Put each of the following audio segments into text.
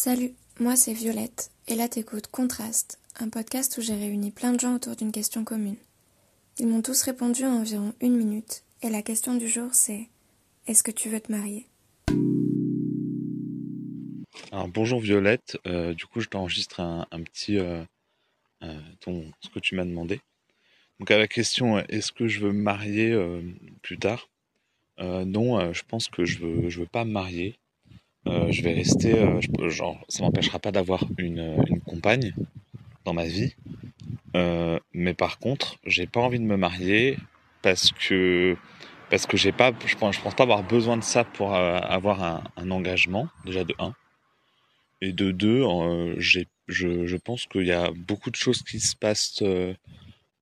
Salut, moi c'est Violette, et là t'écoutes Contraste, un podcast où j'ai réuni plein de gens autour d'une question commune. Ils m'ont tous répondu en environ une minute, et la question du jour c'est Est-ce que tu veux te marier? Alors bonjour Violette, euh, du coup je t'enregistre un, petit euh, euh, ton, ce que tu m'as demandé. Donc à la question est-ce que je veux me marier plus tard? Non, je pense que je veux je veux pas me marier. Euh, je vais rester, euh, je- ça m'empêchera pas d'avoir une, euh, compagne dans ma vie. Euh, mais par contre, j'ai pas envie de me marier parce que parce que j'ai pas, je pense, pense pas avoir besoin de ça pour avoir un, engagement déjà de un et de deux, euh, j'ai, je, je pense qu'il y a beaucoup de choses qui se passent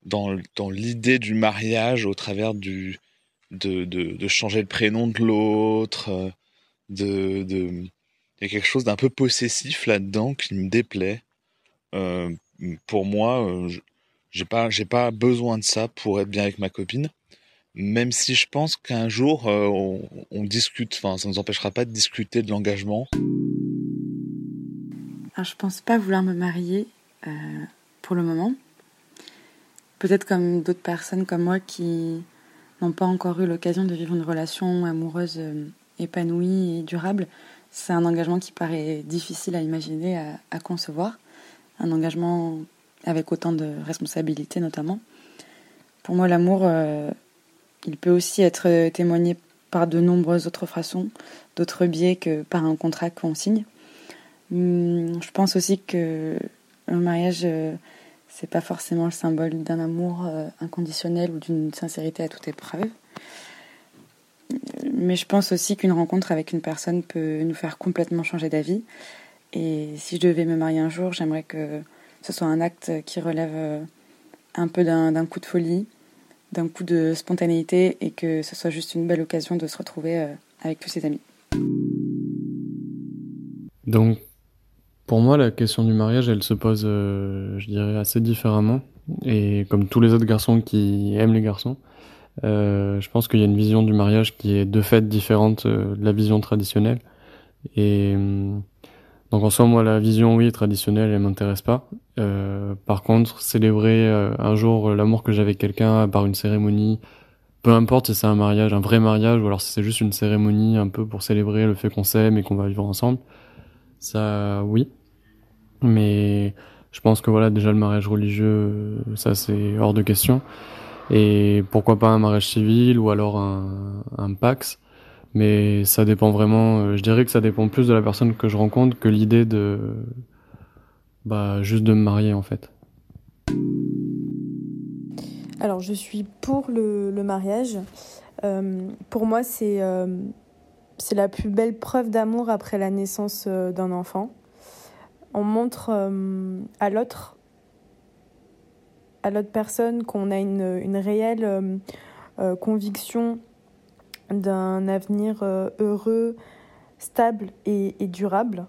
dans dans l'idée du mariage au travers du de de, de changer le prénom de l'autre, de de il y a quelque chose d'un peu possessif là-dedans qui me déplaît. Euh, pour moi, euh, je- j'ai pas pas besoin de ça pour être bien avec ma copine. Même si je pense qu'un jour euh, on, discute, enfin ça nous empêchera pas de discuter de l'engagement. Alors, je pense pas vouloir me marier pour le moment. Peut-être comme d'autres personnes comme moi qui n'ont pas encore eu l'occasion de vivre une relation amoureuse épanouie et durable. C'est un engagement qui paraît difficile à imaginer, à, à concevoir. Un engagement avec autant de responsabilités notamment. Pour moi, l'amour, euh, il peut aussi être témoigné par de nombreuses autres façons, d'autres biais que par un contrat qu'on signe. Hum, Je pense aussi que le mariage, euh, c'est pas forcément le symbole d'un amour euh, inconditionnel ou d'une sincérité à toute épreuve. Mais je pense aussi qu'une rencontre avec une personne peut nous faire complètement changer d'avis. Et si je devais me marier un jour, j'aimerais que ce soit un acte qui relève euh, un peu d'un coup de folie, d'un coup de spontanéité et que ce soit juste une belle occasion de se retrouver euh, avec tous ses amis. Donc, pour moi, la question du mariage, elle se pose, euh, je dirais, assez différemment. Et comme tous les autres garçons qui aiment les garçons, euh, je pense qu'il y a une vision du mariage qui est de fait différente euh, de la vision traditionnelle. Et hum, donc en soi, moi, la vision, oui, traditionnelle, elle m'intéresse pas. Euh, par contre, célébrer euh, un jour l'amour que avec quelqu'un par une cérémonie, peu importe si c'est un mariage, un vrai mariage, ou alors si c'est juste une cérémonie un peu pour célébrer le fait qu'on s'aime et qu'on va vivre ensemble, ça, oui. Mais je pense que voilà, déjà le mariage religieux, euh, ça c'est hors de question. Et pourquoi pas un mariage civil ou alors un, un Pax. Mais ça dépend vraiment, euh, je dirais que ça dépend plus de la personne que je rencontre que l'idée de, bah, juste de me marier en fait. Alors, je suis pour le, mariage. Euh, pour moi, c'est euh, la plus belle preuve d'amour après la naissance euh, d'un enfant. On montre à l'autre, à l'autre personne, qu'on a une, réelle euh, euh, conviction d'un avenir euh, heureux, stable et, durable.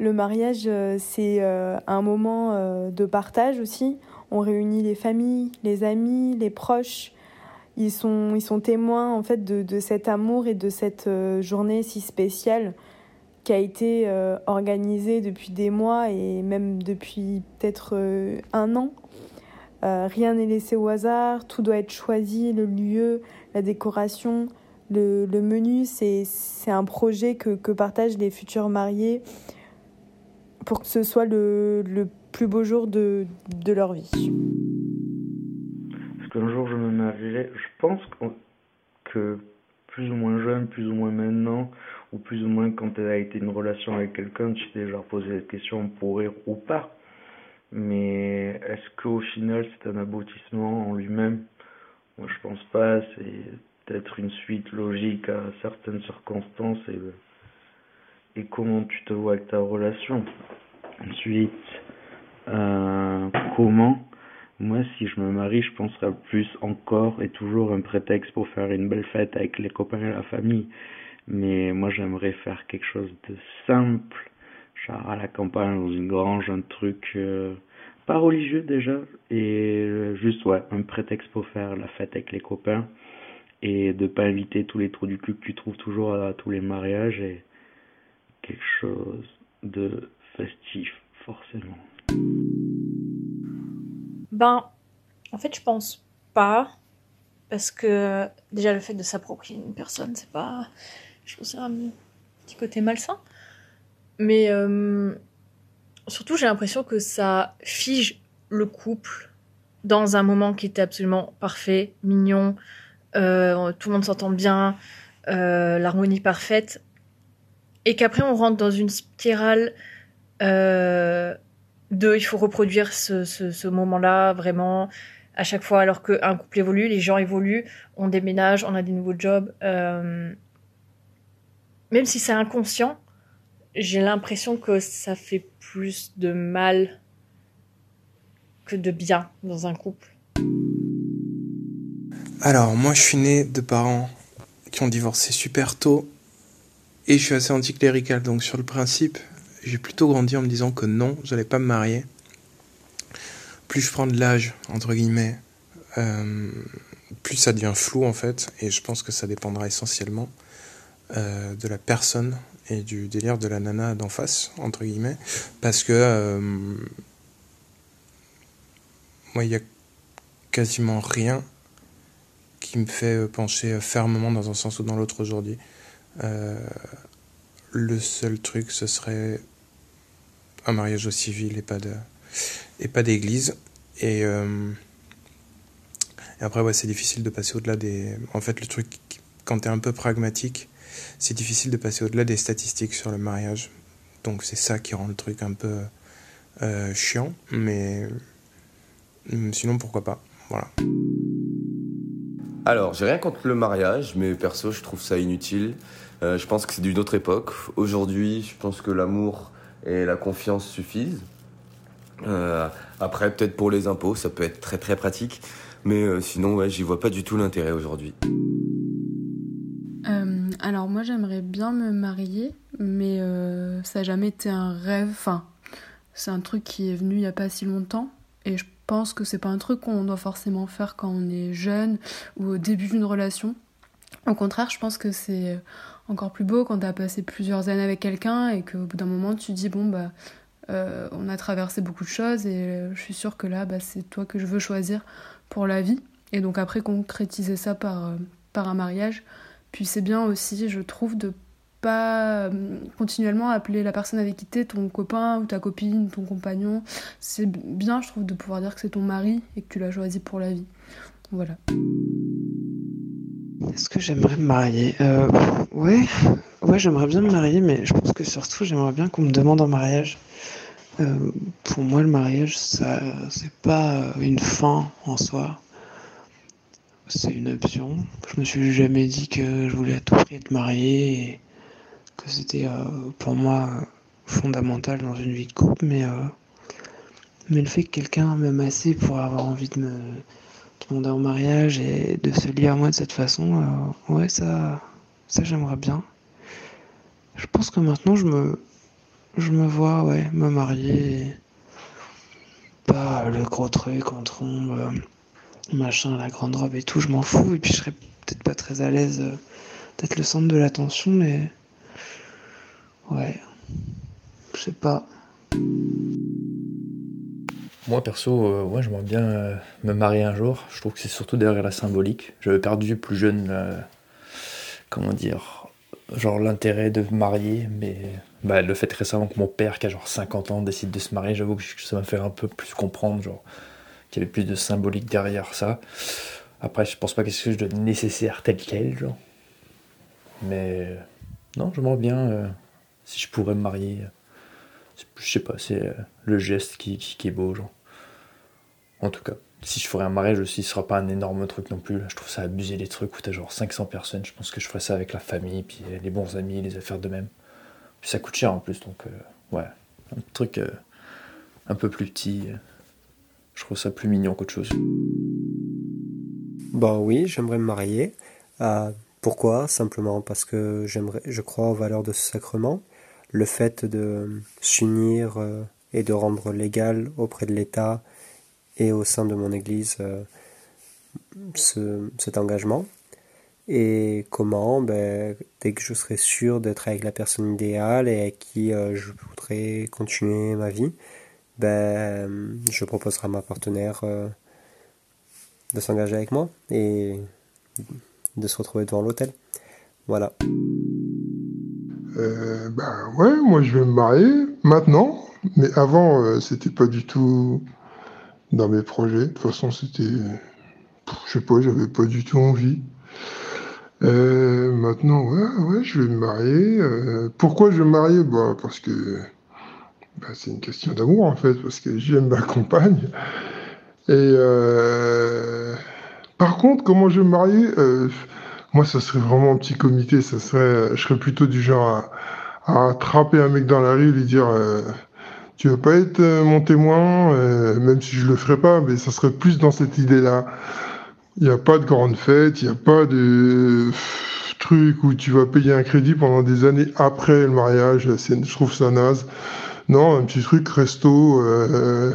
Le mariage, c'est un moment de partage aussi. On réunit les familles, les amis, les proches. Ils sont, ils sont témoins en fait de, cet amour et de cette journée si spéciale qui a été organisée depuis des mois et même depuis peut-être un an. Euh, rien n'est laissé au hasard, tout doit être choisi, le lieu, la décoration, le, le menu, c'est un projet que, que partagent les futurs mariés pour que ce soit le, le plus beau jour de, de leur vie. Est-ce qu'un jour je me marierai Je pense que plus ou moins jeune, plus ou moins maintenant, ou plus ou moins quand tu as été une relation avec quelqu'un, tu t'es déjà posé la question pour rire ou pas. Mais est-ce qu'au final c'est un aboutissement en lui-même? Moi je pense pas, c'est peut-être une suite logique à certaines circonstances et, comment tu te vois avec ta relation. Ensuite, euh, comment? Moi, si je me marie, je penserais plus encore et toujours un prétexte pour faire une belle fête avec les copains et la famille. Mais moi, j'aimerais faire quelque chose de simple, genre à la campagne, dans une grange, un truc euh, pas religieux déjà, et euh, juste, ouais, un prétexte pour faire la fête avec les copains et de pas inviter tous les trous du cul que tu trouves toujours à tous les mariages et quelque chose de festif, forcément. Ben, en fait, je pense pas. Parce que déjà, le fait de s'approprier une personne, c'est pas. Je trouve ça un petit côté malsain. Mais euh, surtout, j'ai l'impression que ça fige le couple dans un moment qui était absolument parfait, mignon, euh, tout le monde s'entend bien, euh, l'harmonie parfaite, et qu'après on rentre dans une spirale euh, de il faut reproduire ce, ce, ce moment-là vraiment à chaque fois alors qu'un couple évolue, les gens évoluent, on déménage, on a des nouveaux jobs. Euh, même si c'est inconscient, j'ai l'impression que ça fait plus de mal que de bien dans un couple. Alors, moi, je suis né de parents qui ont divorcé super tôt et je suis assez anticlérical. Donc, sur le principe, j'ai plutôt grandi en me disant que non, j'allais pas me marier. Plus je prends de l'âge, entre guillemets, euh, plus ça devient flou en fait. Et je pense que ça dépendra essentiellement euh, de la personne et du délire de la nana d'en face, entre guillemets. Parce que euh, moi, il y a quasiment rien qui me fait pencher fermement dans un sens ou dans l'autre aujourd'hui. Euh, le seul truc, ce serait un mariage au civil et pas de et pas d'église. Et, euh, et après, ouais, c'est difficile de passer au-delà des. En fait, le truc, quand t'es un peu pragmatique, c'est difficile de passer au-delà des statistiques sur le mariage. Donc c'est ça qui rend le truc un peu euh, chiant, mais sinon pourquoi pas. Voilà. Alors, j'ai rien contre le mariage, mais perso, je trouve ça inutile. Euh, je pense que c'est d'une autre époque. Aujourd'hui, je pense que l'amour et la confiance suffisent. Euh, après, peut-être pour les impôts, ça peut être très très pratique. Mais sinon, ouais, j'y vois pas du tout l'intérêt aujourd'hui. Euh, alors moi j'aimerais bien me marier, mais euh, ça n'a jamais été un rêve. Enfin, c'est un truc qui est venu il n'y a pas si longtemps. Et je pense que c'est pas un truc qu'on doit forcément faire quand on est jeune ou au début d'une relation. Au contraire, je pense que c'est encore plus beau quand tu as passé plusieurs années avec quelqu'un et qu'au bout d'un moment tu dis bon bah euh, on a traversé beaucoup de choses et je suis sûre que là bah, c'est toi que je veux choisir pour la vie. Et donc après concrétiser ça par, euh, par un mariage. Puis c'est bien aussi, je trouve, de pas euh, continuellement appeler la personne avec qui t'es ton copain ou ta copine, ton compagnon. C'est bien, je trouve, de pouvoir dire que c'est ton mari et que tu l'as choisi pour la vie. Voilà. Est-ce que j'aimerais me marier? Euh, Ouais, ouais, j'aimerais bien me marier, mais je pense que surtout j'aimerais bien qu'on me demande en mariage. Euh, pour moi, le mariage, ça, c'est pas une fin en soi. C'est une option. Je me suis jamais dit que je voulais à tout prix être marié et que c'était euh, pour moi fondamental dans une vie de couple, mais, euh, mais le fait que quelqu'un m'aime assez pour avoir envie de me demander en mariage et de se lier à moi de cette façon, euh, ouais, ça, ça j'aimerais bien. Je pense que maintenant je me, je me vois, ouais, me marier. Pas le gros truc en trombe, euh, machin, la grande robe et tout, je m'en fous. Et puis je serais peut-être pas très à l'aise euh, d'être le centre de l'attention, mais ouais, je sais pas. Moi perso, euh, ouais, j'aimerais bien euh, me marier un jour. Je trouve que c'est surtout derrière la symbolique. J'avais perdu plus jeune, comment dire, genre l'intérêt de me marier, mais bah, le fait récemment que mon père, qui a genre 50 ans, décide de se marier, j'avoue que ça m'a fait un peu plus comprendre, genre, qu'il y avait plus de symbolique derrière ça. Après, je pense pas que c'est quelque chose de nécessaire tel quel, genre. Mais non, j'aimerais bien, euh, si je pourrais me marier, c'est- je sais pas, c'est euh, le geste qui, qui, est beau, genre. En tout cas, si je ferais un mariage aussi, ce sera pas un énorme truc non plus. Je trouve ça abusé les trucs où t'as genre 500 personnes. Je pense que je ferais ça avec la famille, puis euh, les bons amis, les affaires de même. Puis ça coûte cher en plus, donc euh, ouais, un truc euh, un peu plus petit. Je trouve ça plus mignon qu'autre chose. Bah oui, j'aimerais me marier. Euh, pourquoi? Simplement parce que j'aimerais, je crois aux valeurs de ce sacrement. Le fait de s'unir euh, et de rendre légal auprès de l'État et au sein de mon Église euh, ce, cet engagement. Et comment? Ben, Dès que je serai sûr d'être avec la personne idéale et avec qui euh, je voudrais continuer ma vie, ben, je proposerai à ma partenaire euh, de s'engager avec moi et de se retrouver devant l'hôtel. Voilà. Euh, ben ouais, moi je vais me marier maintenant, mais avant euh, c'était pas du tout dans mes projets. De toute façon, c'était. Je sais pas, j'avais pas du tout envie. Euh, maintenant, ouais, ouais, je vais me marier. Pourquoi je vais me marier? Bah, Parce que bah, c'est une question d'amour en fait, parce que j'aime ma compagne. Et euh, par contre, comment je vais me marier euh, Moi, ça serait vraiment un petit comité. Ça serait, je serais plutôt du genre à, attraper un mec dans la rue et lui dire euh, Tu veux pas être euh, mon témoin Euh, Même si je le ferais pas, mais ça serait plus dans cette idée-là. Il n'y a pas de grande fête, il n'y a pas de truc où tu vas payer un crédit pendant des années après le mariage. Je trouve ça naze. Non, un petit truc resto, euh,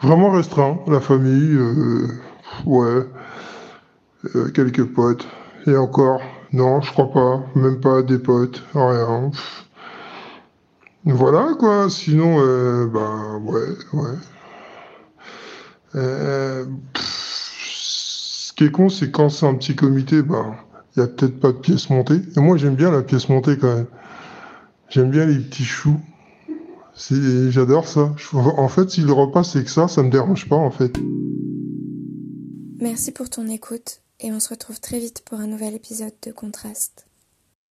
vraiment restreint. La famille, euh, ouais, euh, quelques potes. Et encore, non, je crois pas. Même pas des potes, rien. Voilà quoi. Sinon, bah ouais, ouais. Ce qui est con, c'est quand c'est un petit comité, bah, il y a peut-être pas de pièce montée. Et moi, j'aime bien la pièce montée quand même. J'aime bien les petits choux. J'adore ça. En fait, si le repas c'est que ça, ça me dérange pas en fait. Merci pour ton écoute et on se retrouve très vite pour un nouvel épisode de Contraste.